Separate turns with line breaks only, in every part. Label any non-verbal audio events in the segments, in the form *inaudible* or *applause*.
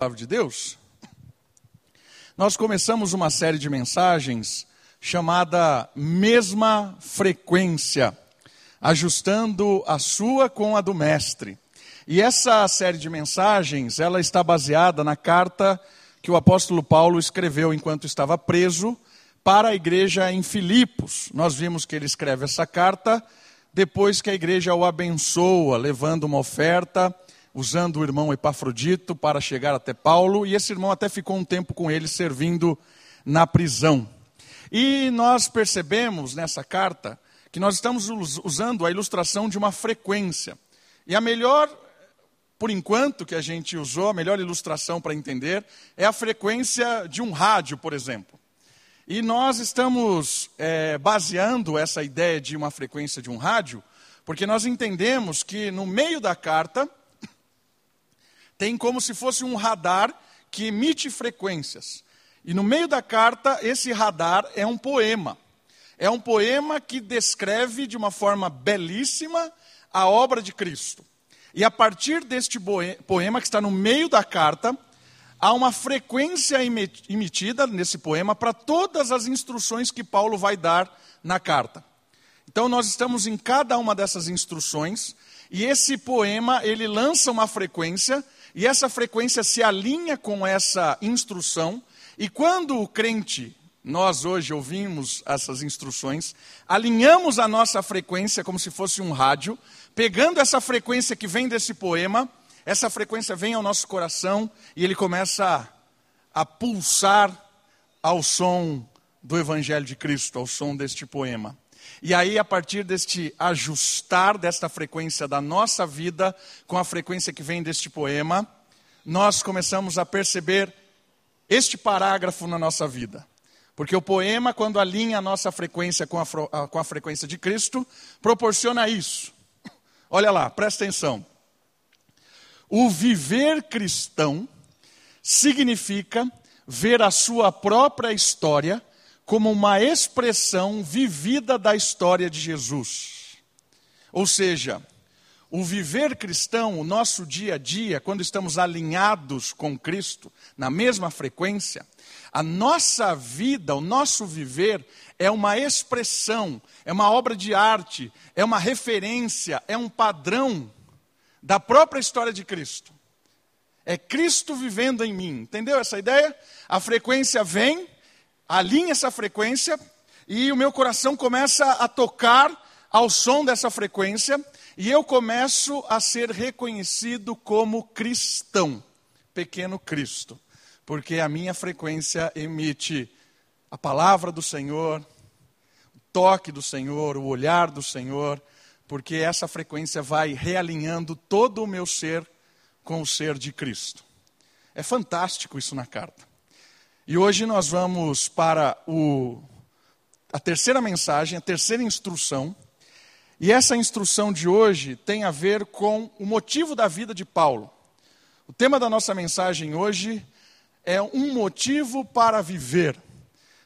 palavra de Deus, nós começamos uma série de mensagens chamada Mesma Frequência, ajustando a sua com a do mestre. E essa série de mensagens, ela está baseada na carta que o apóstolo Paulo escreveu enquanto estava preso para a igreja em Filipos. Nós vimos que ele escreve essa carta depois que a igreja o abençoa, levando uma oferta usando o irmão Epafrodito para chegar até Paulo, e esse irmão até ficou um tempo com ele servindo na prisão. E nós percebemos nessa carta que nós estamos usando a ilustração de uma frequência. E a melhor, por enquanto, que a gente usou, a melhor ilustração para entender, é a frequência de um rádio, por exemplo. E nós estamos é, baseando essa ideia de uma frequência de um rádio, porque nós entendemos que no meio da carta tem como se fosse um radar que emite frequências. E no meio da carta, esse radar é um poema. É um poema que descreve de uma forma belíssima a obra de Cristo. E a partir deste poema que está no meio da carta, há uma frequência emitida nesse poema para todas as instruções que Paulo vai dar na carta. Então nós estamos em cada uma dessas instruções e esse poema ele lança uma frequência e essa frequência se alinha com essa instrução, e quando o crente, nós hoje ouvimos essas instruções, alinhamos a nossa frequência como se fosse um rádio, pegando essa frequência que vem desse poema, essa frequência vem ao nosso coração e ele começa a, a pulsar ao som do Evangelho de Cristo, ao som deste poema. E aí, a partir deste ajustar desta frequência da nossa vida com a frequência que vem deste poema, nós começamos a perceber este parágrafo na nossa vida. Porque o poema, quando alinha a nossa frequência com a, com a frequência de Cristo, proporciona isso. *laughs* Olha lá, presta atenção. O viver cristão significa ver a sua própria história como uma expressão vivida da história de Jesus. Ou seja, o viver cristão, o nosso dia a dia, quando estamos alinhados com Cristo, na mesma frequência, a nossa vida, o nosso viver é uma expressão, é uma obra de arte, é uma referência, é um padrão da própria história de Cristo. É Cristo vivendo em mim. Entendeu essa ideia? A frequência vem, alinha essa frequência e o meu coração começa a tocar ao som dessa frequência e eu começo a ser reconhecido como cristão, pequeno Cristo, porque a minha frequência emite a palavra do Senhor, o toque do Senhor, o olhar do Senhor, porque essa frequência vai realinhando todo o meu ser com o ser de Cristo. É fantástico isso na carta. E hoje nós vamos para o, a terceira mensagem, a terceira instrução. E essa instrução de hoje tem a ver com o motivo da vida de Paulo. O tema da nossa mensagem hoje é um motivo para viver.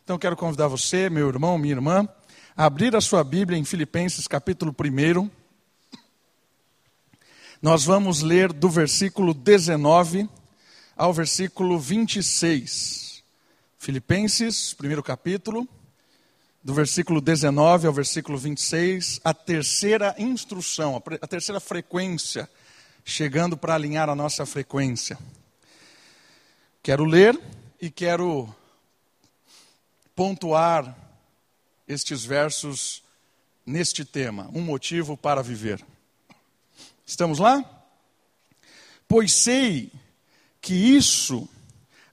Então quero convidar você, meu irmão, minha irmã, a abrir a sua Bíblia em Filipenses capítulo 1. Nós vamos ler do versículo 19 ao versículo 26. Filipenses, primeiro capítulo, do versículo 19 ao versículo 26, a terceira instrução, a terceira frequência, chegando para alinhar a nossa frequência. Quero ler e quero pontuar estes versos neste tema, um motivo para viver. Estamos lá? Pois sei que isso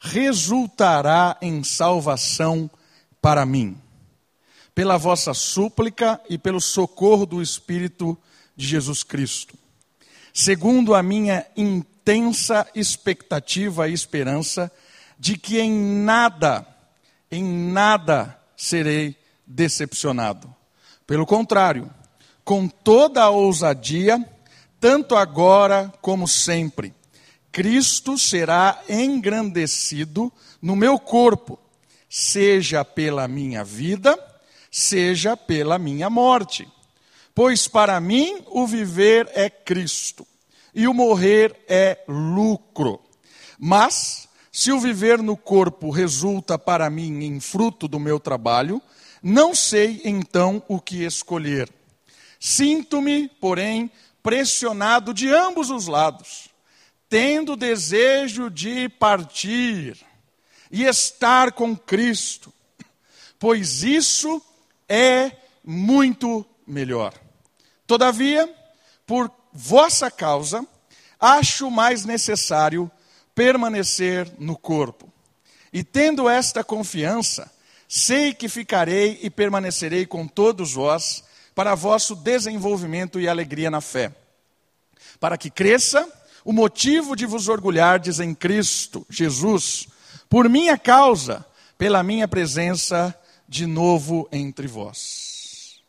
resultará em salvação para mim, pela vossa súplica e pelo socorro do Espírito de Jesus Cristo, segundo a minha intensa expectativa e esperança de que em nada, em nada serei decepcionado. Pelo contrário, com toda a ousadia, tanto agora como sempre, Cristo será engrandecido no meu corpo, seja pela minha vida, seja pela minha morte. Pois para mim o viver é Cristo e o morrer é lucro. Mas, se o viver no corpo resulta para mim em fruto do meu trabalho, não sei então o que escolher. Sinto-me, porém, pressionado de ambos os lados, tendo desejo de partir e estar com Cristo, pois isso é muito melhor. Todavia, por vossa causa, acho mais necessário permanecer no corpo. E tendo esta confiança, sei que ficarei e permanecerei com todos vós para vosso desenvolvimento e alegria na fé, para que cresça o motivo de vos orgulhardes em Cristo Jesus, por minha causa, pela minha presença de novo entre vós.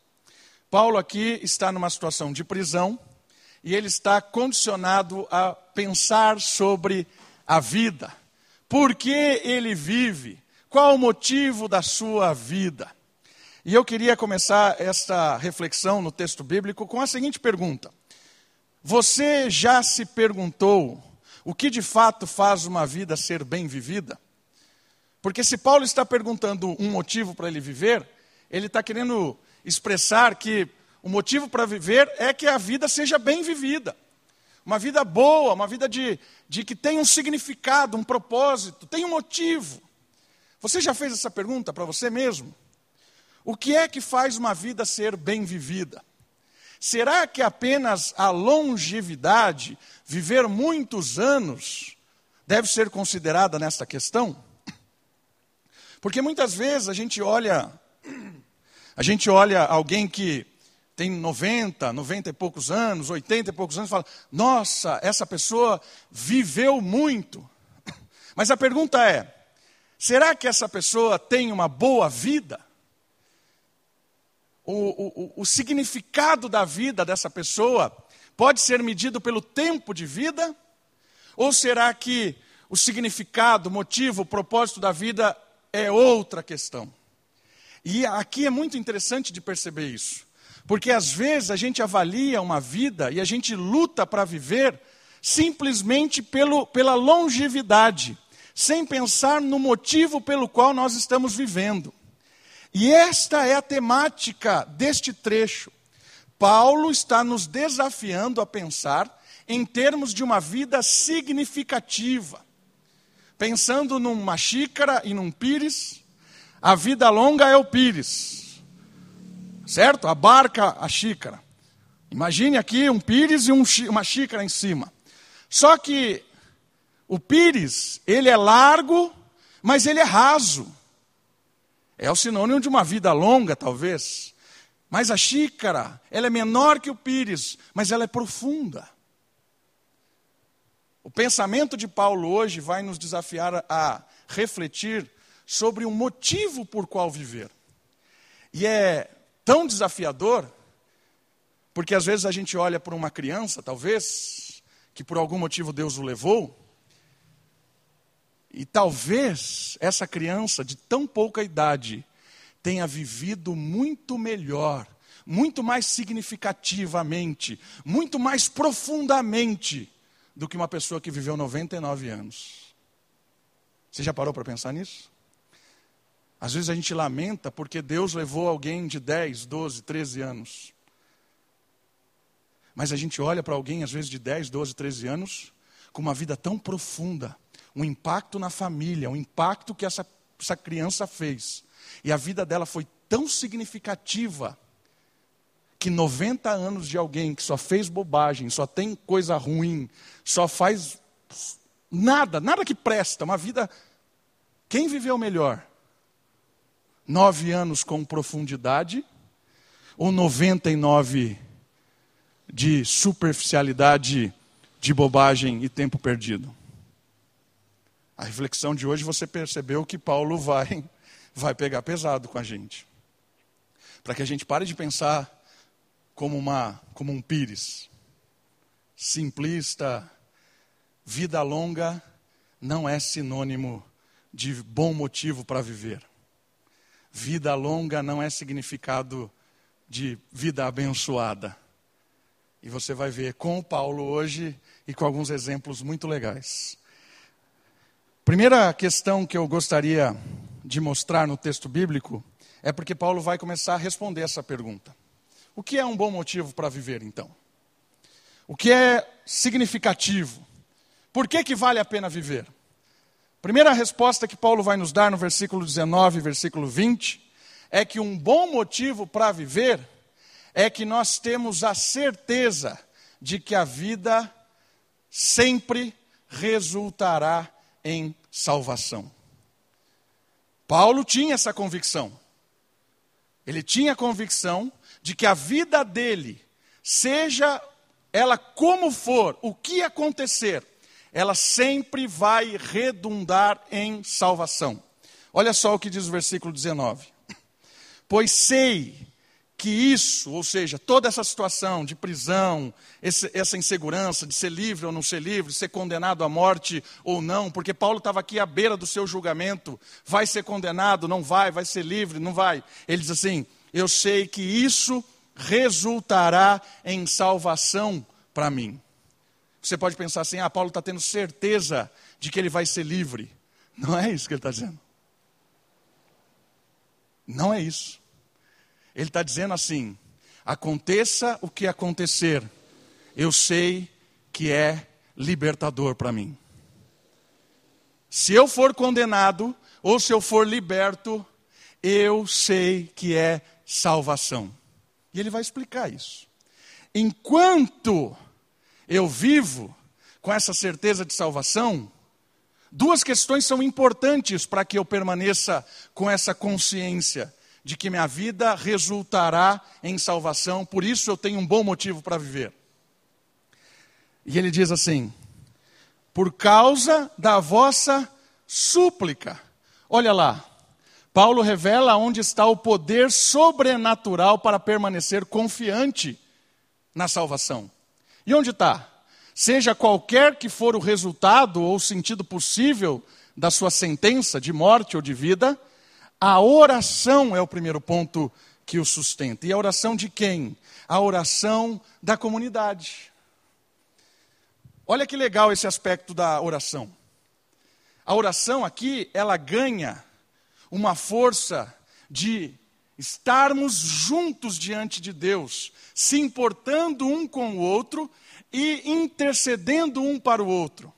Paulo aqui está numa situação de prisão e ele está condicionado a pensar sobre a vida. Por que ele vive? Qual o motivo da sua vida? E eu queria começar esta reflexão no texto bíblico com a seguinte pergunta: Você já se perguntou o que de fato faz uma vida ser bem vivida? Porque se Paulo está perguntando um motivo para ele viver, ele está querendo expressar que o motivo para viver é que a vida seja bem vivida. Uma vida boa, uma vida de, de que tem um significado, um propósito, tem um motivo. Você já fez essa pergunta para você mesmo? O que é que faz uma vida ser bem vivida? Será que apenas a longevidade, viver muitos anos, deve ser considerada nesta questão? Porque muitas vezes a gente olha, a gente olha alguém que tem 90, 90 e poucos anos, 80 e poucos anos, e fala: "Nossa, essa pessoa viveu muito". Mas a pergunta é: será que essa pessoa tem uma boa vida? O, o, o significado da vida dessa pessoa pode ser medido pelo tempo de vida? Ou será que o significado, motivo, propósito da vida é outra questão? E aqui é muito interessante de perceber isso, porque às vezes a gente avalia uma vida e a gente luta para viver simplesmente pelo, pela longevidade, sem pensar no motivo pelo qual nós estamos vivendo. E esta é a temática deste trecho. Paulo está nos desafiando a pensar em termos de uma vida significativa. Pensando numa xícara e num pires, a vida longa é o pires. Certo? A barca, a xícara. Imagine aqui um pires e um, uma xícara em cima. Só que o pires, ele é largo, mas ele é raso. É o sinônimo de uma vida longa, talvez. Mas a xícara, ela é menor que o pires, mas ela é profunda. O pensamento de Paulo hoje vai nos desafiar a refletir sobre o motivo por qual viver. E é tão desafiador, porque às vezes a gente olha para uma criança, talvez, que por algum motivo Deus o levou, e talvez essa criança de tão pouca idade tenha vivido muito melhor, muito mais significativamente, muito mais profundamente do que uma pessoa que viveu 99 anos. Você já parou para pensar nisso? Às vezes a gente lamenta porque Deus levou alguém de 10, 12, 13 anos. Mas a gente olha para alguém, às vezes, de 10, 12, 13 anos, com uma vida tão profunda, um impacto na família, um impacto que essa, essa criança fez. E a vida dela foi tão significativa que 90 anos de alguém que só fez bobagem, só tem coisa ruim, só faz nada, nada que presta, uma vida. Quem viveu melhor? Nove anos com profundidade ou 99 de superficialidade, de bobagem e tempo perdido? A reflexão de hoje você percebeu que Paulo vai, vai pegar pesado com a gente. Para que a gente pare de pensar como, uma, como um pires. Simplista, vida longa não é sinônimo de bom motivo para viver. Vida longa não é significado de vida abençoada. E você vai ver com o Paulo hoje e com alguns exemplos muito legais. Primeira questão que eu gostaria de mostrar no texto bíblico é porque Paulo vai começar a responder essa pergunta. O que é um bom motivo para viver, então? O que é significativo? Por que, que vale a pena viver? Primeira resposta que Paulo vai nos dar no versículo 19 e versículo 20 é que um bom motivo para viver é que nós temos a certeza de que a vida sempre resultará em salvação. Paulo tinha essa convicção. Ele tinha a convicção de que a vida dele, seja ela como for, o que acontecer, ela sempre vai redundar em salvação. Olha só o que diz o versículo 19: Pois sei que isso, ou seja, toda essa situação de prisão, esse, essa insegurança de ser livre ou não ser livre, ser condenado à morte ou não, porque Paulo estava aqui à beira do seu julgamento, vai ser condenado, não vai, vai ser livre, não vai. Ele diz assim: Eu sei que isso resultará em salvação para mim. Você pode pensar assim: ah, Paulo está tendo certeza de que ele vai ser livre. Não é isso que ele está dizendo. Não é isso. Ele está dizendo assim: aconteça o que acontecer, eu sei que é libertador para mim. Se eu for condenado ou se eu for liberto, eu sei que é salvação. E ele vai explicar isso. Enquanto eu vivo com essa certeza de salvação, duas questões são importantes para que eu permaneça com essa consciência de que minha vida resultará em salvação, por isso eu tenho um bom motivo para viver. E ele diz assim: por causa da vossa súplica. Olha lá, Paulo revela onde está o poder sobrenatural para permanecer confiante na salvação. E onde está? Seja qualquer que for o resultado ou sentido possível da sua sentença de morte ou de vida, a oração é o primeiro ponto que o sustenta. E a oração de quem? A oração da comunidade. Olha que legal esse aspecto da oração. A oração aqui, ela ganha uma força de estarmos juntos diante de Deus, se importando um com o outro e intercedendo um para o outro.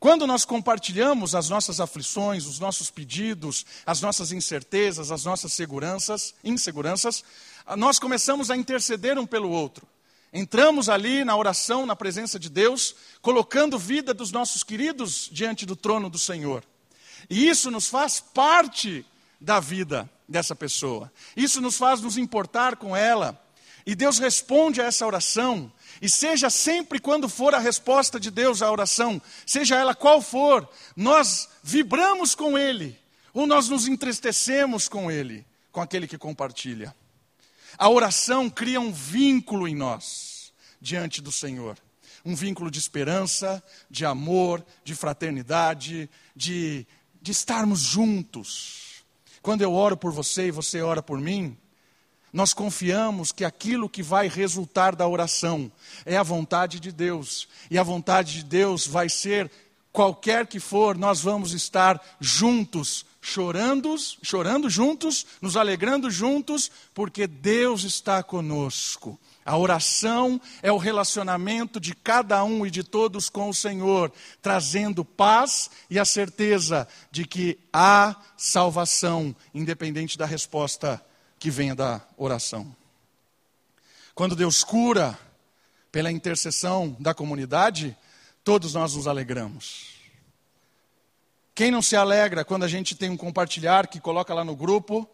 Quando nós compartilhamos as nossas aflições, os nossos pedidos, as nossas incertezas, as nossas seguranças, inseguranças, nós começamos a interceder um pelo outro. Entramos ali na oração, na presença de Deus, colocando vida dos nossos queridos diante do trono do Senhor. E isso nos faz parte da vida dessa pessoa. Isso nos faz nos importar com ela. E Deus responde a essa oração. E seja sempre quando for a resposta de Deus à oração, seja ela qual for, nós vibramos com Ele, ou nós nos entristecemos com Ele, com aquele que compartilha. A oração cria um vínculo em nós, diante do Senhor. Um vínculo de esperança, de amor, de fraternidade, de, de estarmos juntos. Quando eu oro por você e você ora por mim, nós confiamos que aquilo que vai resultar da oração é a vontade de Deus. E a vontade de Deus vai ser, qualquer que for, nós vamos estar juntos, chorando, chorando juntos, nos alegrando juntos, porque Deus está conosco. A oração é o relacionamento de cada um e de todos com o Senhor, trazendo paz e a certeza de que há salvação, independente da resposta que venha da oração. Quando Deus cura pela intercessão da comunidade, todos nós nos alegramos. Quem não se alegra quando a gente tem um compartilhar que coloca lá no grupo,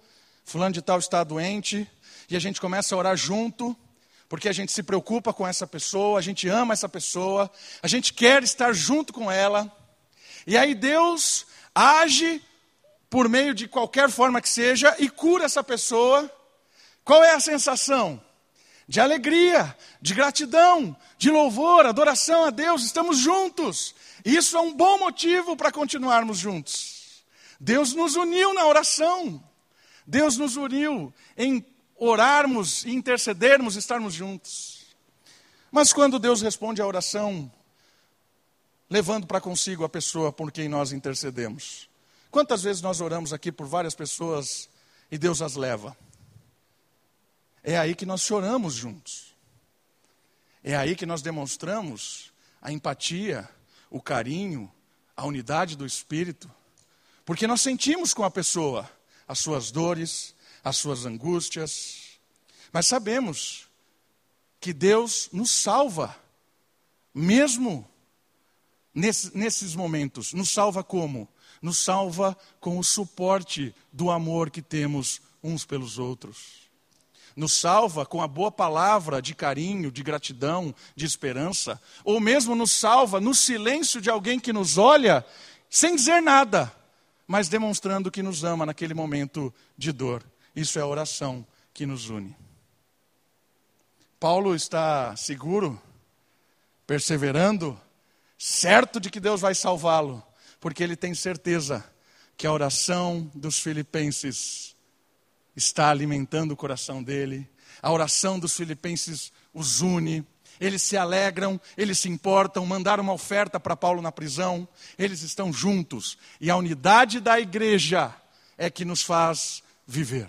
fulano de tal está doente, e a gente começa a orar junto, porque a gente se preocupa com essa pessoa, a gente ama essa pessoa, a gente quer estar junto com ela. E aí Deus age por meio de qualquer forma que seja e cura essa pessoa. Qual é a sensação? De alegria, de gratidão, de louvor, adoração a Deus, estamos juntos. Isso é um bom motivo para continuarmos juntos. Deus nos uniu na oração. Deus nos uniu em orarmos intercedermos, estarmos juntos. Mas quando Deus responde à oração levando para consigo a pessoa por quem nós intercedemos. Quantas vezes nós oramos aqui por várias pessoas e Deus as leva? É aí que nós choramos juntos. É aí que nós demonstramos a empatia, o carinho, a unidade do espírito, porque nós sentimos com a pessoa as suas dores, as suas angústias, mas sabemos que Deus nos salva, mesmo nesses momentos. Nos salva como? Nos salva com o suporte do amor que temos uns pelos outros nos salva com a boa palavra de carinho, de gratidão, de esperança, ou mesmo nos salva no silêncio de alguém que nos olha sem dizer nada, mas demonstrando que nos ama naquele momento de dor. Isso é a oração que nos une. Paulo está seguro, perseverando, certo de que Deus vai salvá-lo, porque ele tem certeza que a oração dos filipenses está alimentando o coração dele. A oração dos filipenses os une. Eles se alegram, eles se importam, mandaram uma oferta para Paulo na prisão. Eles estão juntos. E a unidade da igreja é que nos faz viver.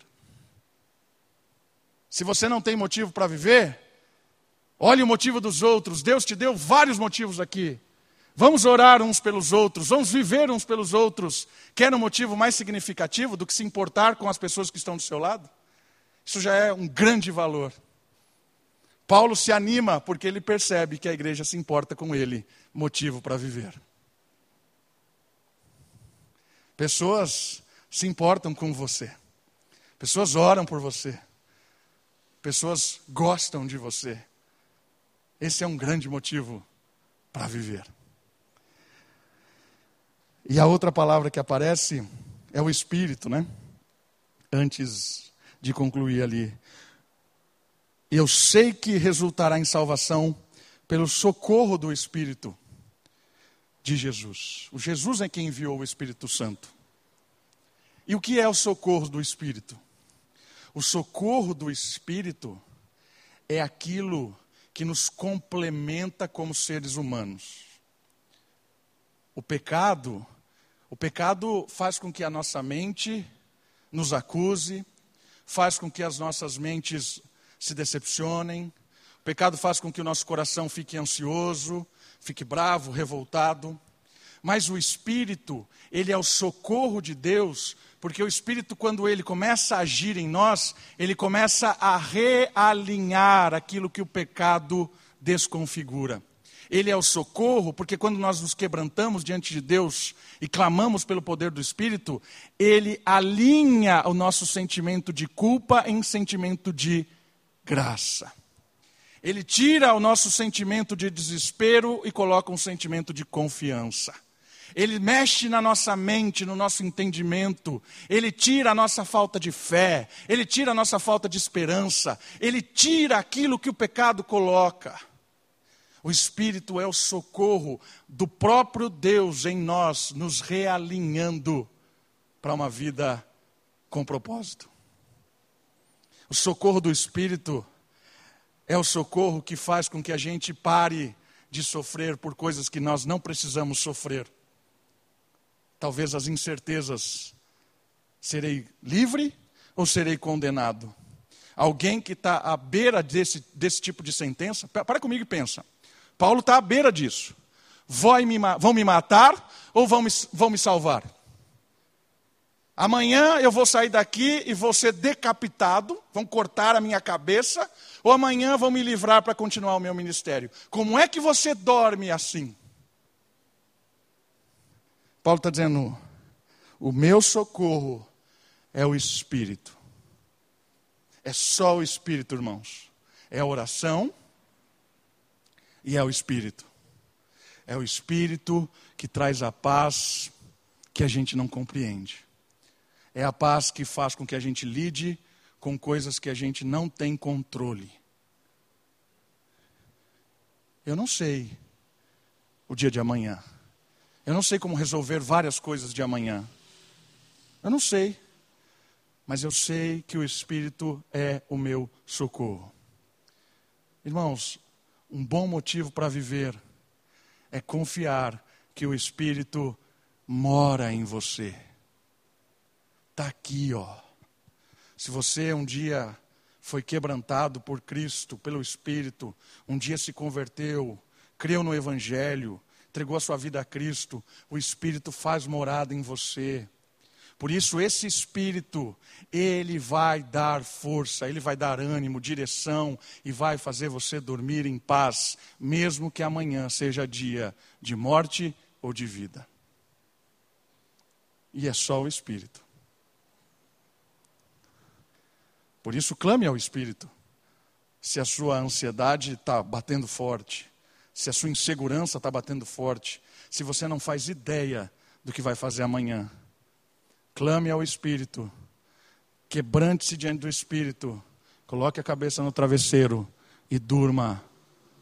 Se você não tem motivo para viver, olhe o motivo dos outros. Deus te deu vários motivos aqui. Vamos orar uns pelos outros, vamos viver uns pelos outros. Quer um motivo mais significativo do que se importar com as pessoas que estão do seu lado? Isso já é um grande valor. Paulo se anima porque ele percebe que a igreja se importa com ele, motivo para viver. Pessoas se importam com você, pessoas oram por você, pessoas gostam de você. Esse é um grande motivo para viver. E a outra palavra que aparece é o Espírito, né? Antes de concluir ali. Eu sei que resultará em salvação pelo socorro do Espírito de Jesus. O Jesus é quem enviou o Espírito Santo. E o que é o socorro do Espírito? O socorro do Espírito é aquilo que nos complementa como seres humanos. O pecado o pecado faz com que a nossa mente nos acuse, faz com que as nossas mentes se decepcionem. O pecado faz com que o nosso coração fique ansioso, fique bravo, revoltado. Mas o Espírito, ele é o socorro de Deus, porque o Espírito, quando ele começa a agir em nós, ele começa a realinhar aquilo que o pecado desconfigura. Ele é o socorro, porque quando nós nos quebrantamos diante de Deus e clamamos pelo poder do Espírito, ele alinha o nosso sentimento de culpa em sentimento de graça. Ele tira o nosso sentimento de desespero e coloca um sentimento de confiança. Ele mexe na nossa mente, no nosso entendimento. Ele tira a nossa falta de fé. Ele tira a nossa falta de esperança. Ele tira aquilo que o pecado coloca. O Espírito é o socorro do próprio Deus em nós, nos realinhando para uma vida com propósito. O socorro do Espírito é o socorro que faz com que a gente pare de sofrer por coisas que nós não precisamos sofrer. Talvez as incertezas: serei livre ou serei condenado? Alguém que está à beira desse, desse tipo de sentença, para comigo e pensa. Paulo está à beira disso. Vão me matar ou vão me, vão me salvar? Amanhã eu vou sair daqui e vou ser decapitado, vão cortar a minha cabeça, ou amanhã vão me livrar para continuar o meu ministério. Como é que você dorme assim? Paulo está dizendo: o meu socorro é o Espírito. É só o Espírito, irmãos. É a oração e é o Espírito. É o Espírito que traz a paz que a gente não compreende. É a paz que faz com que a gente lide com coisas que a gente não tem controle. Eu não sei o dia de amanhã. Eu não sei como resolver várias coisas de amanhã. Eu não sei. Mas eu sei que o Espírito é o meu socorro. Irmãos, um bom motivo para viver é confiar que o Espírito mora em você. Está aqui, ó. Se você um dia foi quebrantado por Cristo, pelo Espírito, um dia se converteu, creu no Evangelho, entregou a sua vida a Cristo, o Espírito faz morada em você. Por isso, esse Espírito, ele vai dar força, ele vai dar ânimo, direção e vai fazer você dormir em paz, mesmo que amanhã seja dia de morte ou de vida. E é só o Espírito. Por isso, clame ao Espírito. Se a sua ansiedade está batendo forte, se a sua insegurança está batendo forte, se você não faz ideia do que vai fazer amanhã, clame ao Espírito, quebrante-se diante do Espírito, coloque a cabeça no travesseiro e durma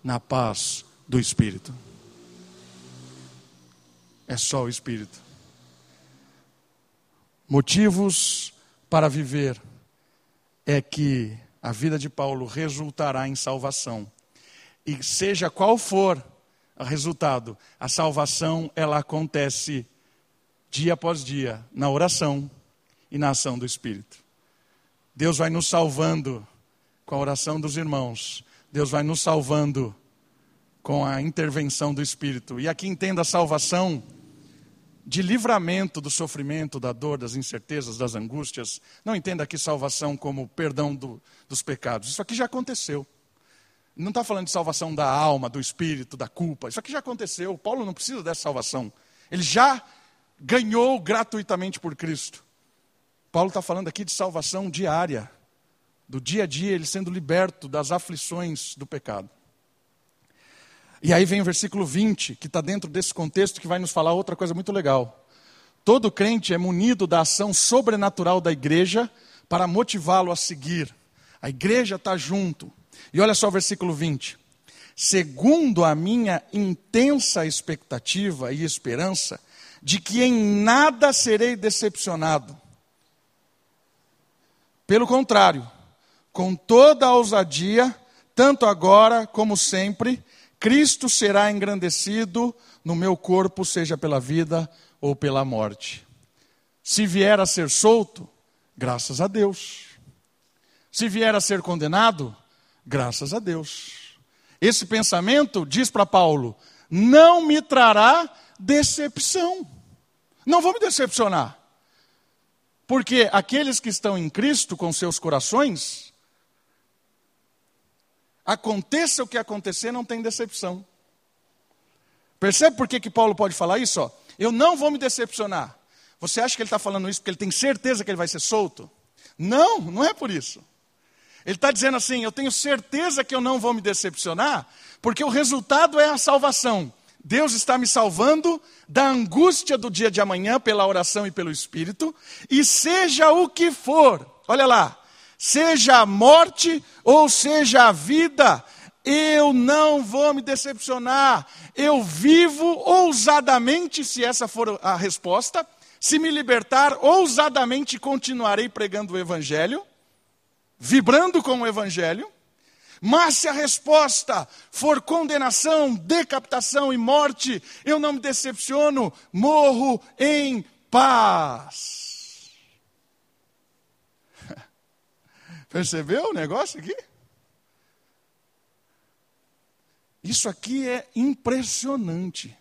na paz do Espírito. É só o Espírito. Motivos para viver é que a vida de Paulo resultará em salvação. E seja qual for o resultado, a salvação ela acontece dia após dia na oração e na ação do Espírito. Deus vai nos salvando com a oração dos irmãos. Deus vai nos salvando com a intervenção do Espírito. E aqui entenda a salvação de livramento do sofrimento, da dor, das incertezas, das angústias. Não entenda aqui salvação como perdão do, dos pecados. Isso aqui já aconteceu. Não está falando de salvação da alma, do espírito, da culpa. Isso aqui já aconteceu. Paulo não precisa dessa salvação. Ele já ganhou gratuitamente por Cristo. Paulo está falando aqui de salvação diária, do dia a dia, ele sendo liberto das aflições do pecado. E aí vem o versículo 20, que está dentro desse contexto, que vai nos falar outra coisa muito legal. Todo crente é munido da ação sobrenatural da igreja para motivá-lo a seguir. A igreja está junto. E olha só o versículo 20. Segundo a minha intensa expectativa e esperança de que em nada serei decepcionado. Pelo contrário, com toda a ousadia, tanto agora como sempre, Cristo será engrandecido no meu corpo, seja pela vida ou pela morte. Se vier a ser solto, graças a Deus. Se vier a ser condenado, graças a Deus. Esse pensamento, diz para Paulo, não me trará decepção. Não vou me decepcionar. Porque aqueles que estão em Cristo com seus corações, aconteça o que acontecer, não tem decepção. Percebe por que, que Paulo pode falar isso? Eu não vou me decepcionar. Você acha que ele está falando isso porque ele tem certeza que ele vai ser solto? Não, não é por isso. Ele está dizendo assim: eu tenho certeza que eu não vou me decepcionar, porque o resultado é a salvação. Deus está me salvando da angústia do dia de amanhã pela oração e pelo Espírito, e seja o que for, olha lá, seja a morte ou seja a vida, eu não vou me decepcionar, eu vivo ousadamente, se essa for a resposta, se me libertar, ousadamente continuarei pregando o Evangelho, vibrando com o Evangelho, mas se a resposta for condenação, decapitação e morte, eu não me decepciono, morro em paz. *laughs* Percebeu o negócio aqui? Isso aqui é impressionante.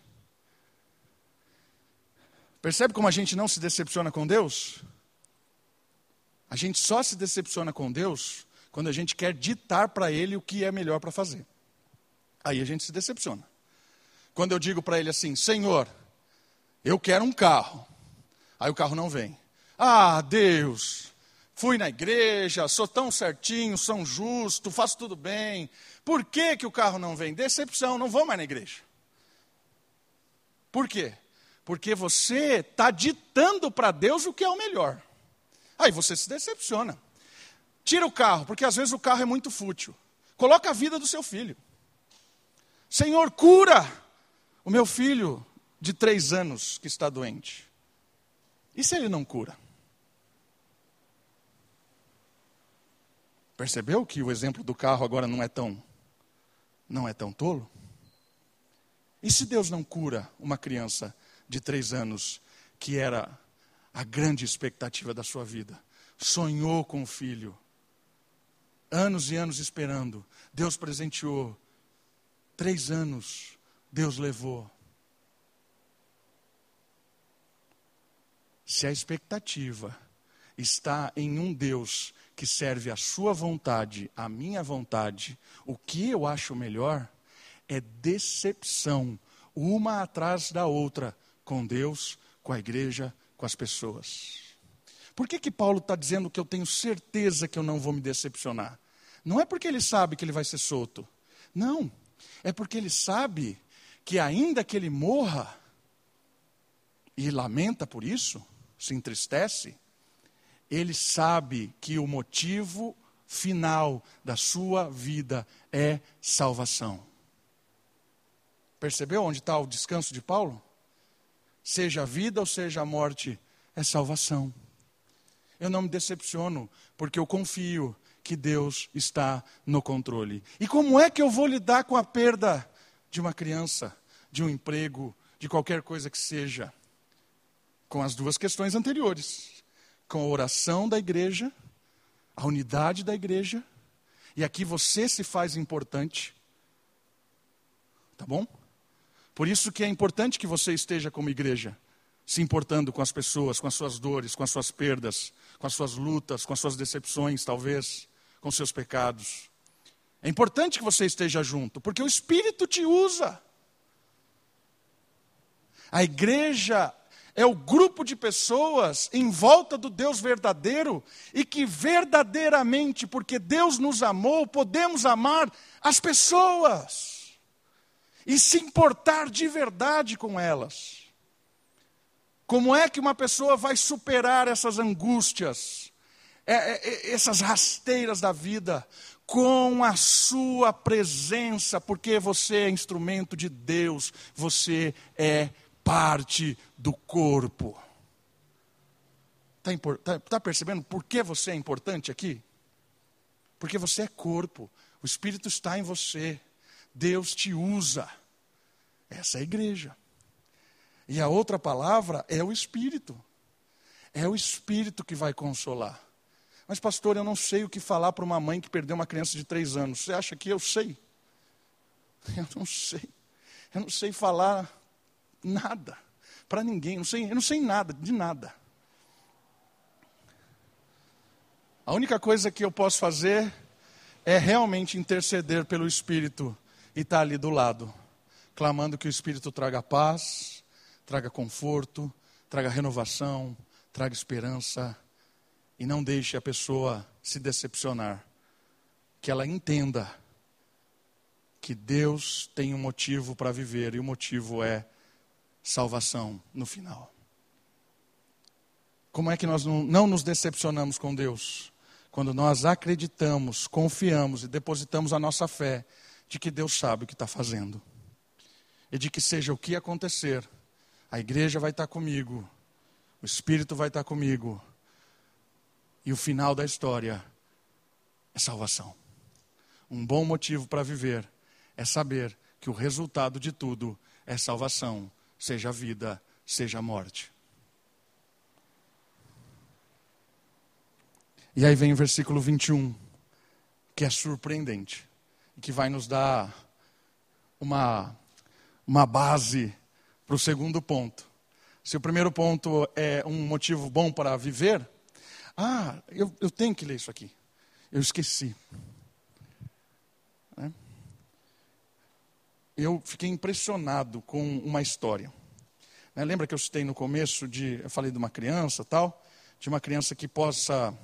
Percebe como a gente não se decepciona com Deus? A gente só se decepciona com Deus quando a gente quer ditar para Ele o que é melhor para fazer. Aí a gente se decepciona. Quando eu digo para Ele assim: Senhor, eu quero um carro. Aí o carro não vem. Ah, Deus, fui na igreja, sou tão certinho, sou justo, faço tudo bem. Por que, que o carro não vem? Decepção, não vou mais na igreja. Por quê? Porque você está ditando para Deus o que é o melhor. Aí você se decepciona. Tira o carro, porque às vezes o carro é muito fútil. Coloca a vida do seu filho. Senhor, cura o meu filho de três anos que está doente. E se ele não cura? Percebeu que o exemplo do carro agora não é tão não é tão tolo? E se Deus não cura uma criança de três anos, que era a grande expectativa da sua vida? Sonhou com o filho, anos e anos esperando, Deus presenteou, três anos, Deus levou. Se a expectativa está em um Deus que serve a sua vontade, a minha vontade, o que eu acho melhor é decepção, uma atrás da outra, com Deus, com a igreja, com as pessoas. Por que, que Paulo está dizendo que eu tenho certeza que eu não vou me decepcionar? Não é porque ele sabe que ele vai ser solto. Não. É porque ele sabe que, ainda que ele morra, e lamenta por isso, se entristece, ele sabe que o motivo final da sua vida é salvação. Percebeu onde está o descanso de Paulo? Seja a vida ou seja a morte, é salvação. Eu não me decepciono, porque eu confio que Deus está no controle. E como é que eu vou lidar com a perda de uma criança, de um emprego, de qualquer coisa que seja? Com as duas questões anteriores: com a oração da igreja, a unidade da igreja, e aqui você se faz importante. Tá bom? Por isso que é importante que você esteja como igreja, se importando com as pessoas, com as suas dores, com as suas perdas, com as suas lutas, com as suas decepções, talvez, com seus pecados. É importante que você esteja junto, porque o Espírito te usa. A igreja é o grupo de pessoas em volta do Deus verdadeiro e que verdadeiramente, porque Deus nos amou, podemos amar as pessoas e se importar de verdade com elas. Como é que uma pessoa vai superar essas angústias, é, é, é, essas rasteiras da vida, com a sua presença, porque você é instrumento de Deus, você é parte do corpo. Está tá, tá percebendo por que você é importante aqui? Porque você é corpo, o Espírito está em você. Deus te usa. Essa é a igreja. E a outra palavra é o Espírito. É o Espírito que vai consolar. Mas, pastor, eu não sei o que falar para uma mãe que perdeu uma criança de três anos. Você acha que eu sei? *laughs* Eu não sei. Eu não sei falar nada para ninguém. Não sei, eu não sei nada, de nada. A única coisa que eu posso fazer é realmente interceder pelo Espírito e estar tá ali do lado, clamando que o Espírito traga paz, traga conforto, traga renovação, traga esperança e não deixe a pessoa se decepcionar. Que ela entenda que Deus tem um motivo para viver e o motivo é salvação no final. Como é que nós não, nos decepcionamos com Deus? Quando nós acreditamos, confiamos e depositamos a nossa fé de que Deus sabe o que está fazendo. E de que seja o que acontecer, a igreja vai estar comigo, o Espírito vai estar comigo, e o final da história é salvação. Um bom motivo para viver é saber que o resultado de tudo é salvação, seja a vida, seja a morte. E aí vem o versículo 21, que é surpreendente que vai nos dar uma, uma base para o segundo ponto. Se o primeiro ponto é um motivo bom para viver, ah, eu, eu tenho que ler isso aqui. Eu esqueci. Né? Eu fiquei impressionado com uma história. Né? Lembra que eu citei no começo de, eu falei de uma criança tal, de uma criança que possa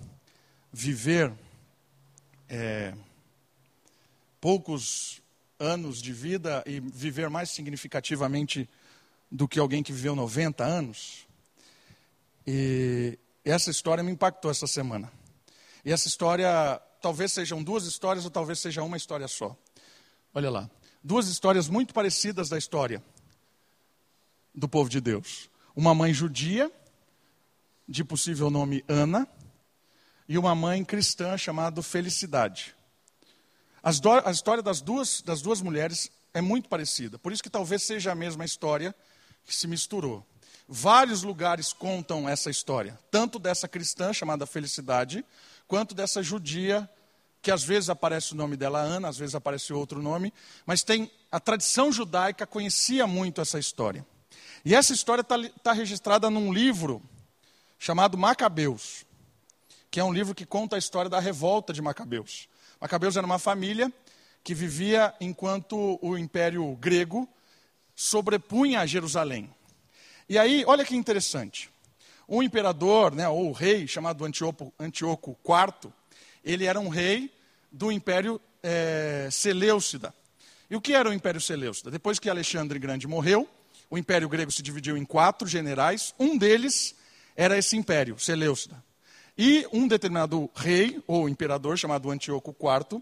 viver é, poucos anos de vida e viver mais significativamente do que alguém que viveu 90 anos. E essa história me impactou essa semana. E essa história, talvez sejam duas histórias ou talvez seja uma história só. Olha lá. Duas histórias muito parecidas da história do povo de Deus. Uma mãe judia, de possível nome Ana, e uma mãe cristã chamada Felicidade. Do, a história das duas, das duas mulheres é muito parecida. Por isso que talvez seja a mesma história que se misturou. Vários lugares contam essa história, tanto dessa cristã chamada Felicidade, quanto dessa judia, que às vezes aparece o nome dela Ana, às vezes aparece outro nome, mas tem a tradição judaica conhecia muito essa história. E essa história está tá registrada num livro chamado Macabeus, que é um livro que conta a história da revolta de Macabeus. Macabeus era uma família que vivia enquanto o Império Grego sobrepunha Jerusalém. E aí, olha que interessante. Um imperador, né, ou rei, chamado Antíoco, Antíoco IV, ele era um rei do Império é, Seleucida. E o que era o Império Seleucida? Depois que Alexandre Grande morreu, o Império Grego se dividiu em quatro generais. Um deles era esse Império, Seleucida. E um determinado rei, ou imperador, chamado Antíoco IV,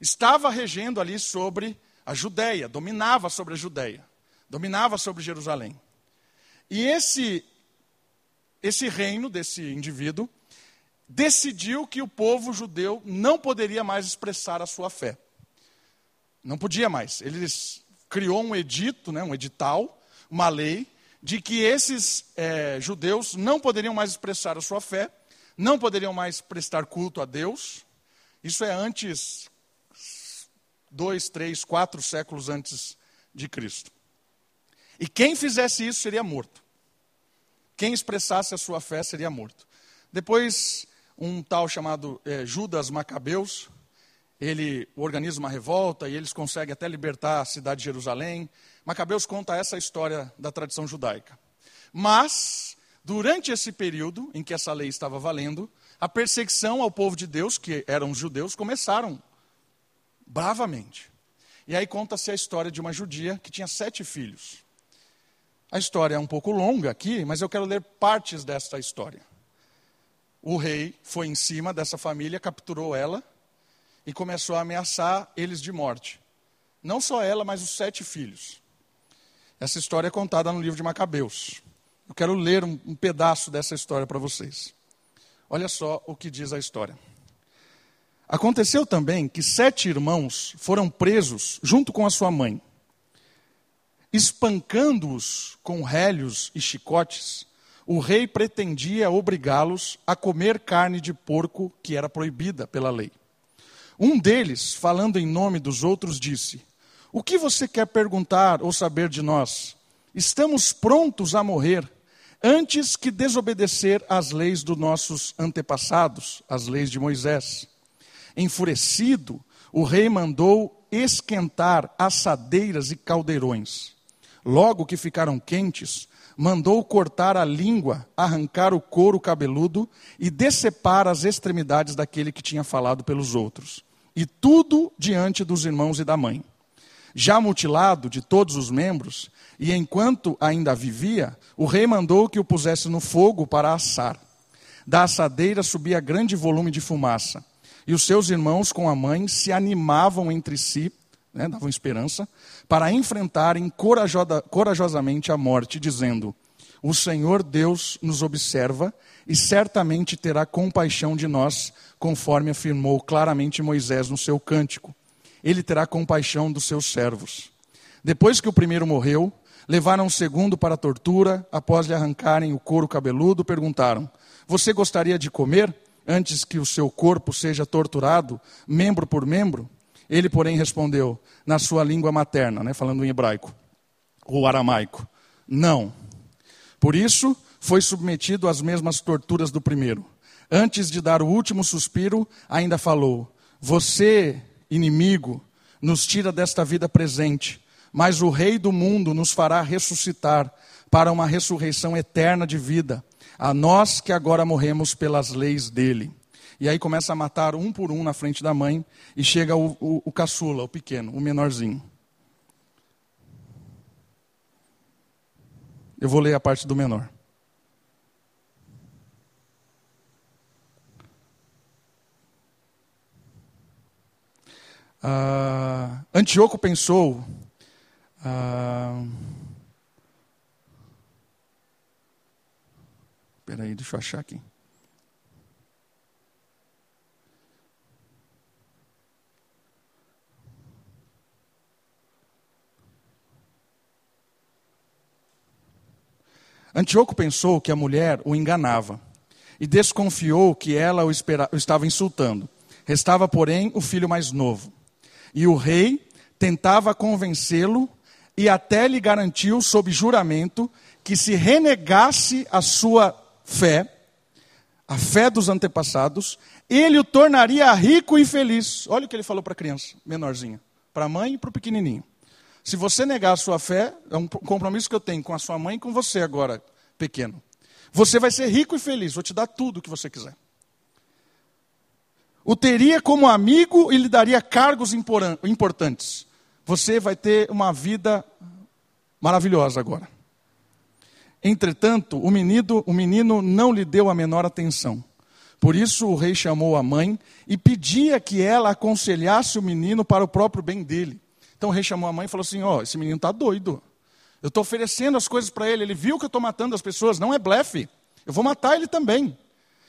estava regendo ali sobre a Judéia, dominava sobre a Judéia, dominava sobre Jerusalém. E esse, esse reino desse indivíduo decidiu que o povo judeu não poderia mais expressar a sua fé. Não podia mais. Ele criou um edito, né, um edital, uma lei, de que esses é, judeus não poderiam mais expressar a sua fé, não poderiam mais prestar culto a Deus. Isso é antes, dois, três, quatro séculos antes de Cristo. E quem fizesse isso seria morto. Quem expressasse a sua fé seria morto. Depois, um tal chamado é, Judas Macabeus, ele organiza uma revolta e eles conseguem até libertar a cidade de Jerusalém. Macabeus conta essa história da tradição judaica. Mas, durante esse período em que essa lei estava valendo, a perseguição ao povo de Deus, que eram os judeus, começaram bravamente. E aí conta-se a história de uma judia que tinha sete filhos. A história é um pouco longa aqui, mas eu quero ler partes desta história. O rei foi em cima dessa família, capturou ela e começou a ameaçar eles de morte. Não só ela, mas os sete filhos. Essa história é contada no livro de Macabeus. Eu quero ler um, um pedaço dessa história para vocês. Olha só o que diz a história. Aconteceu também que sete irmãos foram presos junto com a sua mãe espancando-os com rélios e chicotes, o rei pretendia obrigá-los a comer carne de porco que era proibida pela lei. Um deles, falando em nome dos outros, disse: O que você quer perguntar ou saber de nós? Estamos prontos a morrer antes que desobedecer às leis dos nossos antepassados, as leis de Moisés. Enfurecido, o rei mandou esquentar assadeiras e caldeirões Logo que ficaram quentes, mandou cortar a língua, arrancar o couro cabeludo e decepar as extremidades daquele que tinha falado pelos outros. E tudo diante dos irmãos e da mãe. Já mutilado de todos os membros, e enquanto ainda vivia, o rei mandou que o pusesse no fogo para assar. Da assadeira subia grande volume de fumaça, e os seus irmãos com a mãe se animavam entre si né, davam esperança, para enfrentarem corajosa, corajosamente a morte, dizendo: O Senhor Deus nos observa e certamente terá compaixão de nós, conforme afirmou claramente Moisés no seu cântico. Ele terá compaixão dos seus servos. Depois que o primeiro morreu, levaram o segundo para a tortura, após lhe arrancarem o couro cabeludo, perguntaram: Você gostaria de comer antes que o seu corpo seja torturado, membro por membro? Ele, porém, respondeu na sua língua materna, né, falando em hebraico ou aramaico: Não. Por isso, foi submetido às mesmas torturas do primeiro. Antes de dar o último suspiro, ainda falou: Você, inimigo, nos tira desta vida presente, mas o Rei do mundo nos fará ressuscitar para uma ressurreição eterna de vida, a nós que agora morremos pelas leis dele. E aí começa a matar um por um na frente da mãe, e chega o, o, o caçula, o pequeno, o menorzinho. Eu vou ler a parte do menor. Uh, Antíoco pensou. Uh, Espera aí, deixa eu achar aqui. Antíoco pensou que a mulher o enganava e desconfiou que ela o, espera, o estava insultando. Restava, porém, o filho mais novo. E o rei tentava convencê-lo e até lhe garantiu, sob juramento, que se renegasse a sua fé, a fé dos antepassados, ele o tornaria rico e feliz. Olha o que ele falou para a criança, menorzinha, para a mãe e para o pequenininho. Se você negar a sua fé, é um compromisso que eu tenho com a sua mãe e com você agora, pequeno. Você vai ser rico e feliz, vou te dar tudo o que você quiser. O teria como amigo e lhe daria cargos importantes. Você vai ter uma vida maravilhosa agora. Entretanto, o menino, o menino não lhe deu a menor atenção. Por isso o rei chamou a mãe e pedia que ela aconselhasse o menino para o próprio bem dele. Então o rei chamou a mãe e falou assim: Ó, oh, esse menino está doido. Eu estou oferecendo as coisas para ele. Ele viu que eu estou matando as pessoas. Não é blefe. Eu vou matar ele também.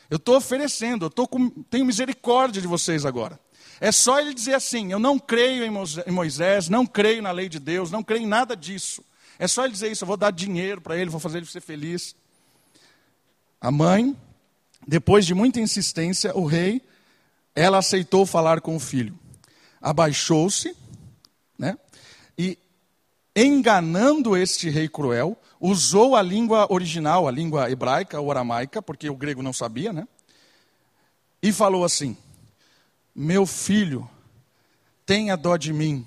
Eu estou oferecendo. Eu tô com, tenho misericórdia de vocês agora. É só ele dizer assim: Eu não creio em Moisés, não creio na lei de Deus, não creio em nada disso. É só ele dizer isso. Eu vou dar dinheiro para ele, vou fazer ele ser feliz. A mãe, depois de muita insistência, o rei, ela aceitou falar com o filho. Abaixou-se, enganando este rei cruel, usou a língua original, a língua hebraica ou aramaica, porque o grego não sabia, né? E falou assim: Meu filho, tenha dó de mim.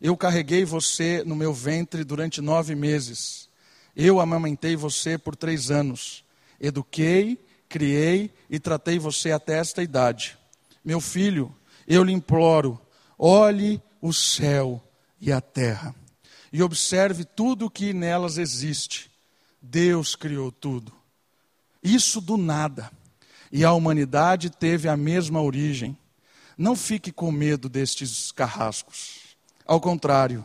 Eu carreguei você no meu ventre durante nove meses. Eu amamentei você por três anos. Eduquei, criei e tratei você até esta idade. Meu filho, eu lhe imploro, olhe o céu e a terra e observe tudo o que nelas existe. Deus criou tudo. Isso do nada. E a humanidade teve a mesma origem. Não fique com medo destes carrascos. Ao contrário,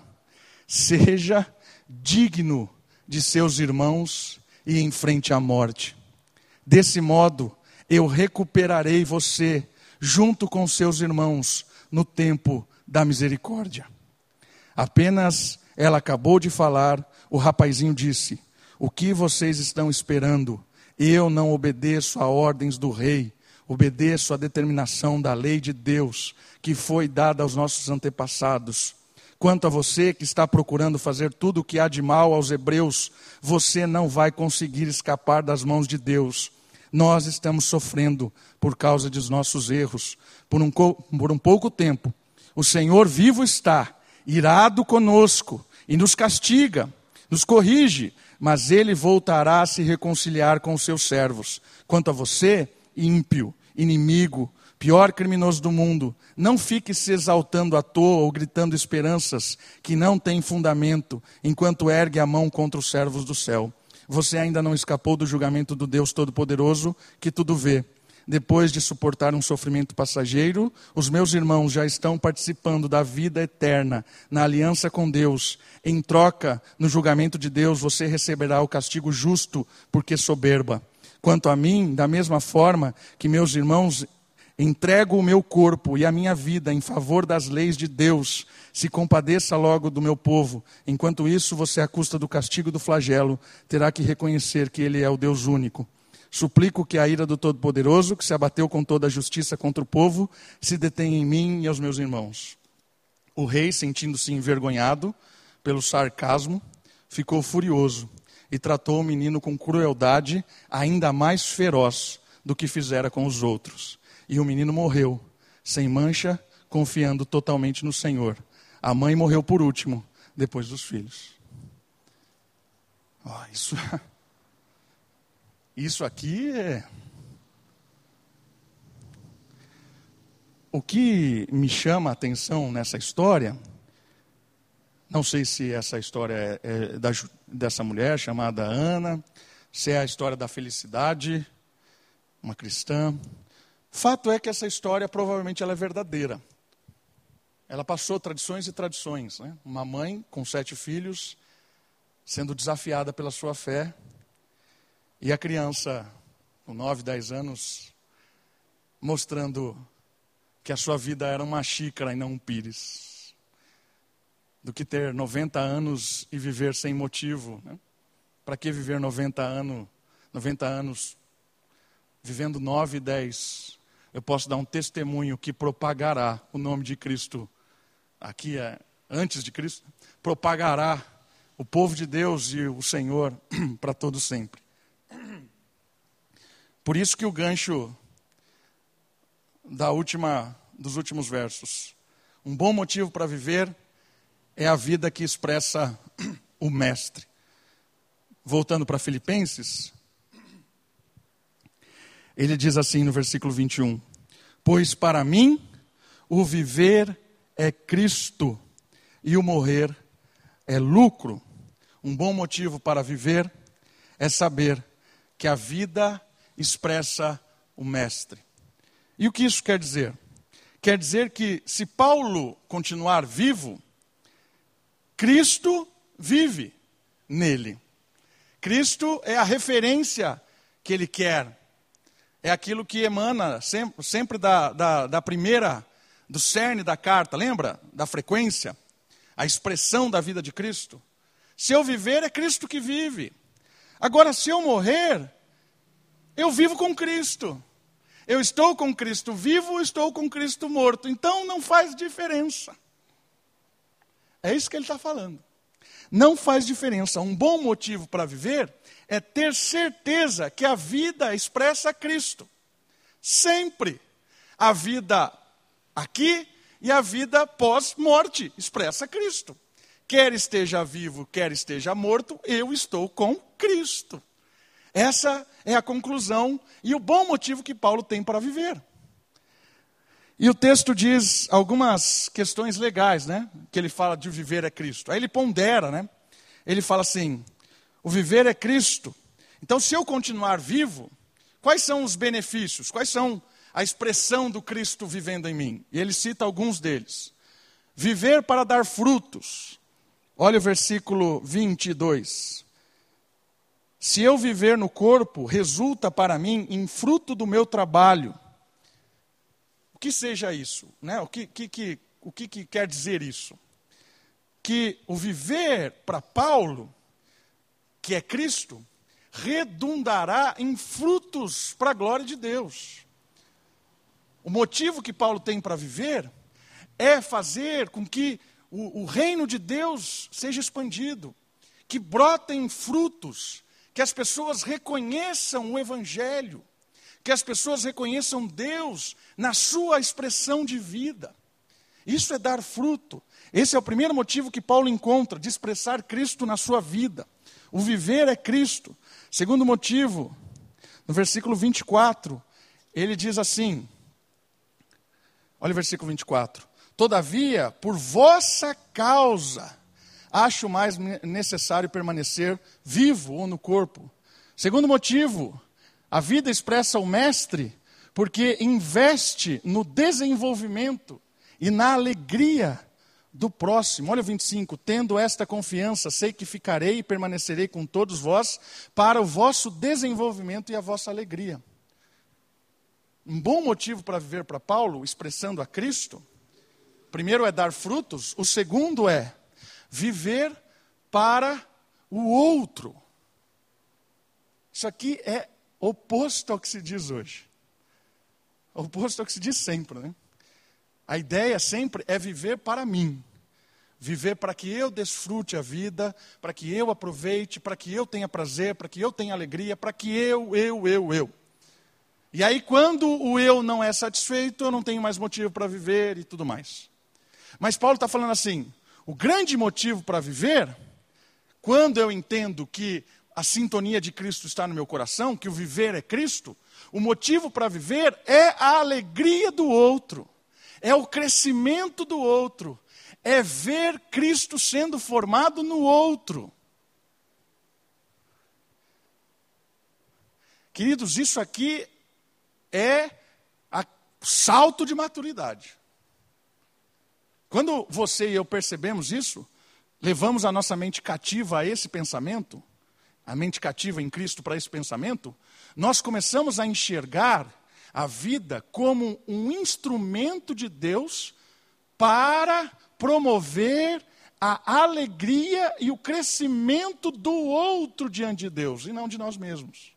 seja digno de seus irmãos e enfrente a morte. Desse modo, eu recuperarei você junto com seus irmãos no tempo da misericórdia. Apenas ela acabou de falar, o rapazinho disse: O que vocês estão esperando? Eu não obedeço a ordens do rei, obedeço à determinação da lei de Deus que foi dada aos nossos antepassados. Quanto a você que está procurando fazer tudo o que há de mal aos hebreus, você não vai conseguir escapar das mãos de Deus. Nós estamos sofrendo por causa dos nossos erros. Por um, por um pouco tempo, o Senhor vivo está irado conosco e nos castiga, nos corrige, mas ele voltará a se reconciliar com os seus servos. Quanto a você, ímpio, inimigo, pior criminoso do mundo, não fique se exaltando à toa ou gritando esperanças que não têm fundamento, enquanto ergue a mão contra os servos do céu. Você ainda não escapou do julgamento do Deus Todo-Poderoso, que tudo vê depois de suportar um sofrimento passageiro, os meus irmãos já estão participando da vida eterna, na aliança com Deus. Em troca, no julgamento de Deus, você receberá o castigo justo, porque soberba. Quanto a mim, da mesma forma que meus irmãos, entrego o meu corpo e a minha vida em favor das leis de Deus. Se compadeça logo do meu povo. Enquanto isso, você, à custa do castigo do flagelo, terá que reconhecer que Ele é o Deus único. Suplico que a ira do Todo-Poderoso, que se abateu com toda a justiça contra o povo, se detenha em mim e aos meus irmãos. O rei, sentindo-se envergonhado pelo sarcasmo, ficou furioso e tratou o menino com crueldade ainda mais feroz do que fizera com os outros. E o menino morreu, sem mancha, confiando totalmente no Senhor. A mãe morreu por último, depois dos filhos. Oh, isso *laughs* Isso aqui é. O que me chama a atenção nessa história, não sei se essa história é, é da, dessa mulher chamada Ana, se é a história da felicidade, uma cristã. Fato é que essa história provavelmente ela é verdadeira. Ela passou tradições e tradições. Né? Uma mãe com sete filhos, sendo desafiada pela sua fé, e a criança, com 9, 10 anos, mostrando que a sua vida era uma xícara e não um pires. Do que ter 90 anos e viver sem motivo. Né? Para que viver 90 anos, 90 anos, vivendo 9 e 10? Eu posso dar um testemunho que propagará o nome de Cristo. Aqui é antes de Cristo, propagará o povo de Deus e o Senhor *clears throat* para todo sempre. Por isso que o gancho da última dos últimos versos. Um bom motivo para viver é a vida que expressa o mestre. Voltando para Filipenses, ele diz assim no versículo 21: Pois para mim o viver é Cristo e o morrer é lucro. Um bom motivo para viver é saber que a vida expressa o Mestre. E o que isso quer dizer? Quer dizer que se Paulo continuar vivo, Cristo vive nele. Cristo é a referência que ele quer. É aquilo que emana sempre, sempre da, da, da primeira, do cerne da carta, lembra? Da frequência, a expressão da vida de Cristo. Se eu viver, é Cristo que vive. Agora, se eu morrer, eu vivo com Cristo. Eu estou com Cristo vivo, estou com Cristo morto. Então não faz diferença. É isso que ele está falando. Não faz diferença. Um bom motivo para viver é ter certeza que a vida expressa Cristo. Sempre. A vida aqui e a vida pós-morte expressa Cristo. Quer esteja vivo, quer esteja morto, eu estou com Cristo. Essa é a conclusão e o bom motivo que Paulo tem para viver. E o texto diz algumas questões legais, né? Que ele fala de viver é Cristo. Aí ele pondera, né? Ele fala assim: o viver é Cristo. Então, se eu continuar vivo, quais são os benefícios? Quais são a expressão do Cristo vivendo em mim? E ele cita alguns deles. Viver para dar frutos. Olha o versículo 22. Se eu viver no corpo, resulta para mim em fruto do meu trabalho. O que seja isso? Né? O, que, que, que o que, que quer dizer isso? Que o viver para Paulo, que é Cristo, redundará em frutos para a glória de Deus. O motivo que Paulo tem para viver é fazer com que o, o reino de Deus seja expandido, que brotem frutos que as pessoas reconheçam o Evangelho, que as pessoas reconheçam Deus na sua expressão de vida. Isso é dar fruto. Esse é o primeiro motivo que Paulo encontra de expressar Cristo na sua vida. O viver é Cristo. Segundo motivo, no versículo 24, ele diz assim: olha o versículo 24: Todavia, por vossa causa, acho mais necessário permanecer vivo ou no corpo. Segundo motivo, a vida expressa o mestre porque investe no desenvolvimento e na alegria do próximo. Olha o 25: Tendo esta confiança, sei que ficarei e permanecerei com todos vós para o vosso desenvolvimento e a vossa alegria. Um bom motivo para viver para Paulo, expressando a Cristo, primeiro é dar frutos, o segundo é viver para o outro. Isso aqui é oposto ao que se diz hoje. Oposto ao que se diz sempre, né? A ideia sempre é viver para mim. Viver para que eu desfrute a vida, para que eu aproveite, para que eu tenha prazer, para que eu tenha alegria, para que eu, eu, eu, eu. E aí, quando o eu não é satisfeito, eu não tenho mais motivo para viver e tudo mais. Mas Paulo está falando assim: o grande motivo para viver, quando eu entendo que a sintonia de Cristo está no meu coração, que o viver é Cristo, o motivo para viver é a alegria do outro, é o crescimento do outro, é ver Cristo sendo formado no outro. Queridos, isso aqui é o salto de maturidade. Quando você e eu percebemos isso, levamos a nossa mente cativa a esse pensamento, a mente cativa em Cristo para esse pensamento, nós começamos a enxergar a vida como um instrumento de Deus para promover a alegria e o crescimento do outro diante de Deus e não de nós mesmos.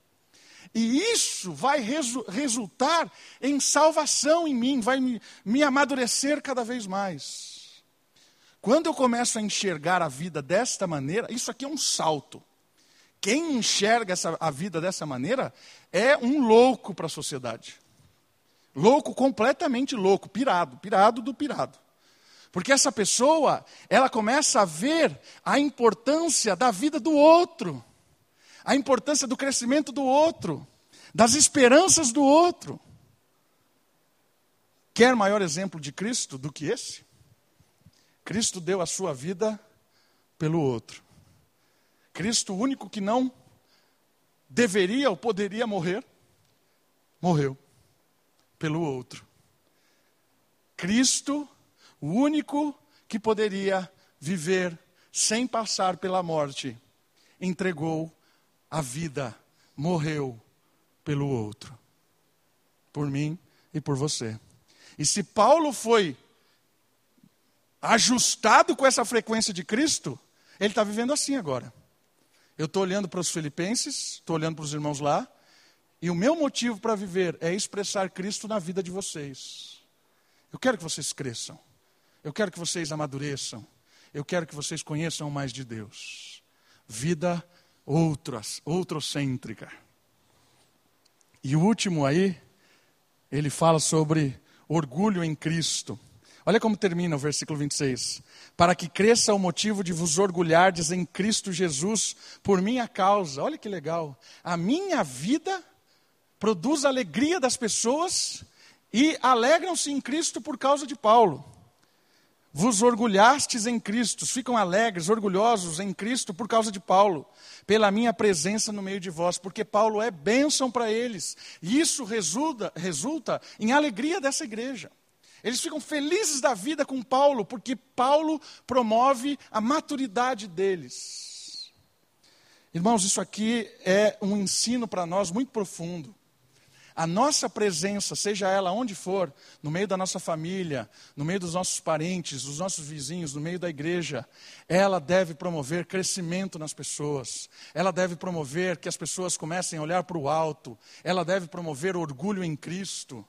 E isso vai resu resultar em salvação em mim, vai me, me amadurecer cada vez mais. Quando eu começo a enxergar a vida desta maneira, isso aqui é um salto. Quem enxerga essa, a vida dessa maneira é um louco para a sociedade. Louco, completamente louco, pirado, pirado do pirado. Porque essa pessoa, ela começa a ver a importância da vida do outro, a importância do crescimento do outro, das esperanças do outro. Quer maior exemplo de Cristo do que esse? Cristo deu a sua vida pelo outro. Cristo, o único que não deveria ou poderia morrer, morreu pelo outro. Cristo, o único que poderia viver sem passar pela morte, entregou a vida, morreu pelo outro. Por mim e por você. E se Paulo foi ajustado com essa frequência de Cristo, ele está vivendo assim agora. Eu estou olhando para os filipenses, estou olhando para os irmãos lá, e o meu motivo para viver é expressar Cristo na vida de vocês. Eu quero que vocês cresçam. Eu quero que vocês amadureçam. Eu quero que vocês conheçam mais de Deus. Vida outras, outrocêntrica. E o último aí, ele fala sobre orgulho em Cristo. Olha como termina o versículo 26. Para que cresça o motivo de vos orgulhardes em Cristo Jesus por minha causa. Olha que legal. A minha vida produz a alegria das pessoas e alegram-se em Cristo por causa de Paulo. Vos orgulhastes em Cristo, ficam alegres, orgulhosos em Cristo por causa de Paulo, pela minha presença no meio de vós, porque Paulo é bênção para eles. E isso resulta, resulta em alegria dessa igreja. Eles ficam felizes da vida com Paulo, porque Paulo promove a maturidade deles. Irmãos, isso aqui é um ensino para nós muito profundo a nossa presença, seja ela onde for, no meio da nossa família, no meio dos nossos parentes, dos nossos vizinhos, no meio da igreja, ela deve promover crescimento nas pessoas, ela deve promover que as pessoas comecem a olhar para o alto, ela deve promover orgulho em Cristo.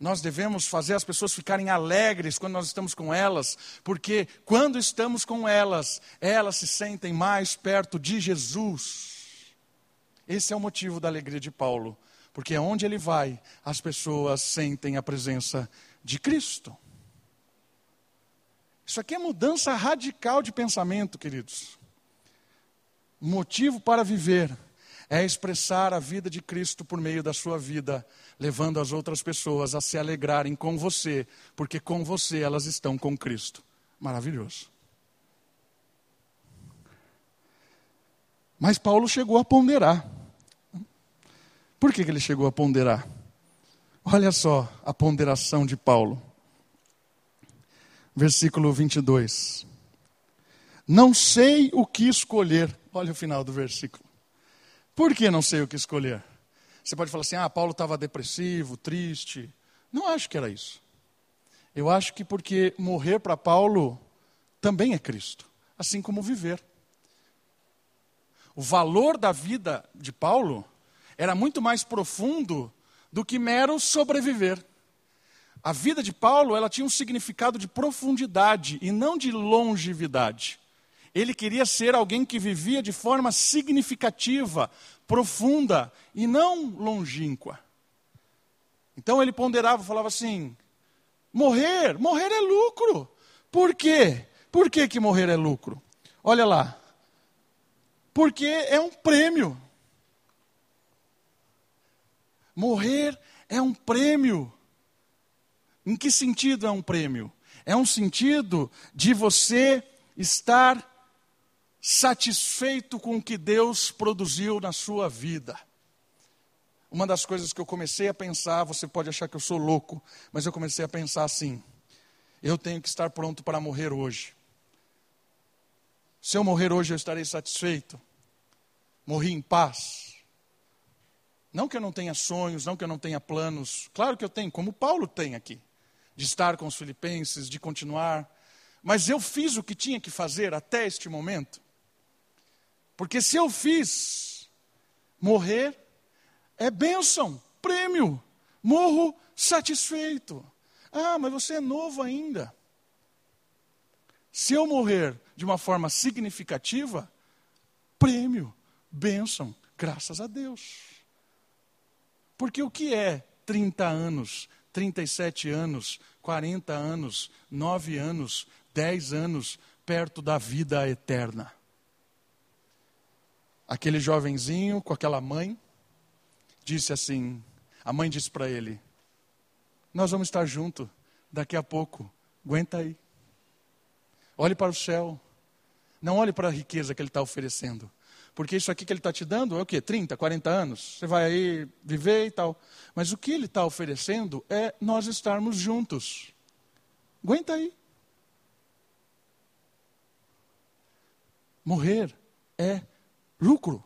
Nós devemos fazer as pessoas ficarem alegres quando nós estamos com elas, porque quando estamos com elas, elas se sentem mais perto de Jesus. Esse é o motivo da alegria de Paulo porque onde ele vai, as pessoas sentem a presença de Cristo. Isso aqui é mudança radical de pensamento, queridos. O motivo para viver é expressar a vida de Cristo por meio da sua vida, levando as outras pessoas a se alegrarem com você, porque com você elas estão com Cristo. Maravilhoso. Mas Paulo chegou a ponderar. Por que, que ele chegou a ponderar? Olha só a ponderação de Paulo. Versículo 22. Não sei o que escolher. Olha o final do versículo. Por que não sei o que escolher? Você pode falar assim: ah, Paulo estava depressivo, triste. Não acho que era isso. Eu acho que porque morrer para Paulo também é Cristo, assim como viver. O valor da vida de Paulo era muito mais profundo do que mero sobreviver. A vida de Paulo, ela tinha um significado de profundidade e não de longevidade. Ele queria ser alguém que vivia de forma significativa, profunda e não longínqua. Então ele ponderava, falava assim: morrer, morrer é lucro. Por quê? Por que, que morrer é lucro? Olha lá. Porque é um prêmio. Morrer é um prêmio. Em que sentido é um prêmio? É um sentido de você estar satisfeito com o que Deus produziu na sua vida. Uma das coisas que eu comecei a pensar, você pode achar que eu sou louco, mas eu comecei a pensar assim: eu tenho que estar pronto para morrer hoje. Se eu morrer hoje, eu estarei satisfeito. Morri em paz. Não que eu não tenha sonhos, não que eu não tenha planos. Claro que eu tenho, como Paulo tem aqui, de estar com os filipenses, de continuar. Mas eu fiz o que tinha que fazer até este momento? Porque se eu fiz, morrer é bênção, prêmio, morro satisfeito. Ah, mas você é novo ainda. Se eu morrer de uma forma significativa, prêmio, bênção, graças a Deus. Porque o que é 30 anos, 37 anos, 40 anos, 9 anos, 10 anos perto da vida eterna? Aquele jovenzinho com aquela mãe disse assim: a mãe disse para ele: Nós vamos estar juntos daqui a pouco, aguenta aí. Olhe para o céu, não olhe para a riqueza que ele está oferecendo. Porque isso aqui que ele está te dando é o quê? 30, 40 anos? Você vai aí viver e tal. Mas o que ele está oferecendo é nós estarmos juntos. Aguenta aí. Morrer é lucro.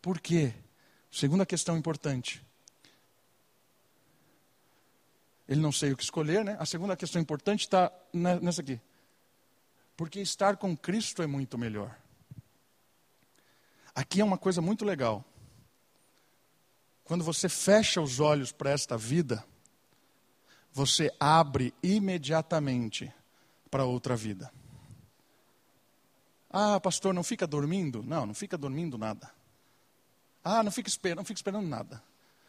Por quê? Segunda questão importante. Ele não sei o que escolher, né? A segunda questão importante está nessa aqui. Porque estar com Cristo é muito melhor. Aqui é uma coisa muito legal. Quando você fecha os olhos para esta vida, você abre imediatamente para outra vida. Ah, pastor, não fica dormindo? Não, não fica dormindo nada. Ah, não fica esperando, não fica esperando nada.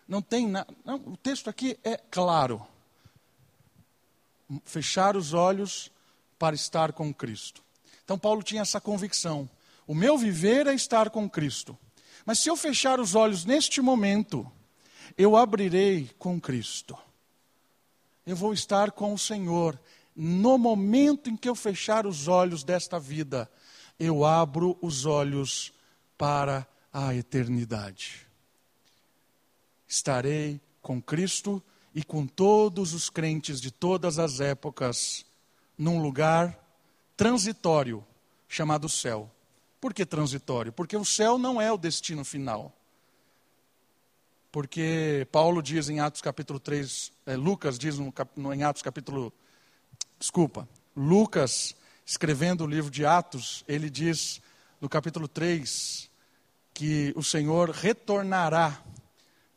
Não tem nada. O texto aqui é claro. Fechar os olhos para estar com Cristo. Então Paulo tinha essa convicção. O meu viver é estar com Cristo. Mas se eu fechar os olhos neste momento, eu abrirei com Cristo. Eu vou estar com o Senhor. No momento em que eu fechar os olhos desta vida, eu abro os olhos para a eternidade. Estarei com Cristo e com todos os crentes de todas as épocas num lugar transitório chamado céu. Por que transitório? Porque o céu não é o destino final. Porque Paulo diz em Atos capítulo 3, é, Lucas diz no, em Atos capítulo. Desculpa, Lucas, escrevendo o livro de Atos, ele diz no capítulo 3 que o Senhor retornará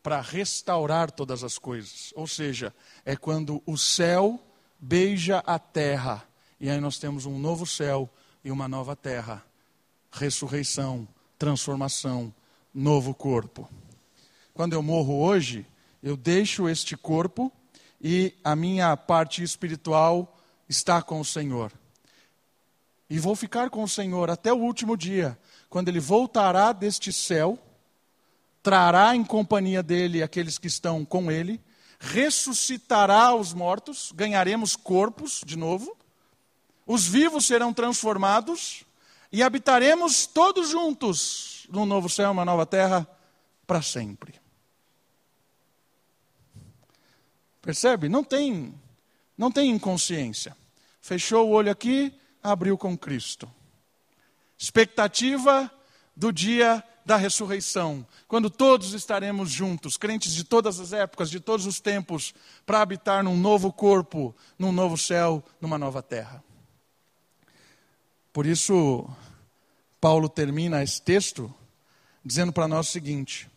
para restaurar todas as coisas. Ou seja, é quando o céu beija a terra, e aí nós temos um novo céu e uma nova terra ressurreição, transformação, novo corpo. Quando eu morro hoje, eu deixo este corpo e a minha parte espiritual está com o Senhor. E vou ficar com o Senhor até o último dia, quando ele voltará deste céu, trará em companhia dele aqueles que estão com ele, ressuscitará os mortos, ganharemos corpos de novo, os vivos serão transformados e habitaremos todos juntos num novo céu, uma nova terra, para sempre. Percebe? Não tem, não tem inconsciência. Fechou o olho aqui, abriu com Cristo. Expectativa do dia da ressurreição, quando todos estaremos juntos, crentes de todas as épocas, de todos os tempos, para habitar num novo corpo, num novo céu, numa nova terra. Por isso, Paulo termina esse texto dizendo para nós o seguinte: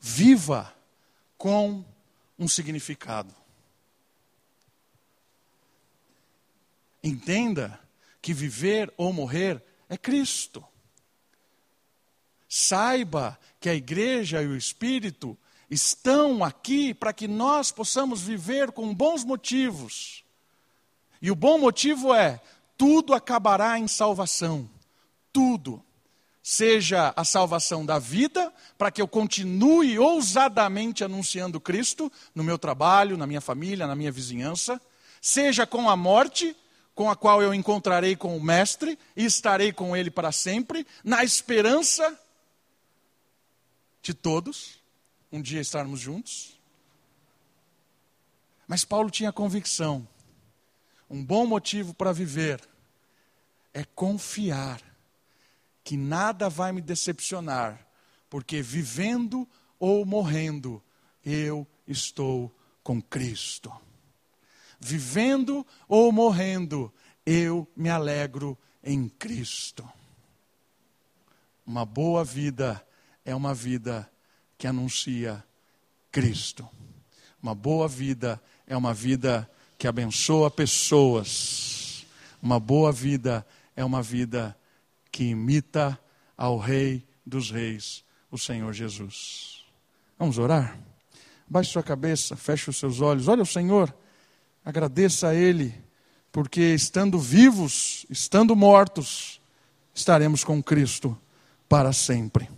viva com um significado. Entenda que viver ou morrer é Cristo. Saiba que a igreja e o Espírito estão aqui para que nós possamos viver com bons motivos e o bom motivo é: tudo acabará em salvação. Tudo. Seja a salvação da vida, para que eu continue ousadamente anunciando Cristo no meu trabalho, na minha família, na minha vizinhança. Seja com a morte, com a qual eu encontrarei com o Mestre e estarei com Ele para sempre, na esperança de todos, um dia estarmos juntos. Mas Paulo tinha convicção um bom motivo para viver é confiar que nada vai me decepcionar, porque vivendo ou morrendo, eu estou com Cristo. Vivendo ou morrendo, eu me alegro em Cristo. Uma boa vida é uma vida que anuncia Cristo. Uma boa vida é uma vida que abençoa pessoas. Uma boa vida é uma vida que imita ao Rei dos Reis, o Senhor Jesus. Vamos orar? Baixe sua cabeça, feche os seus olhos, olha o Senhor, agradeça a Ele, porque estando vivos, estando mortos, estaremos com Cristo para sempre.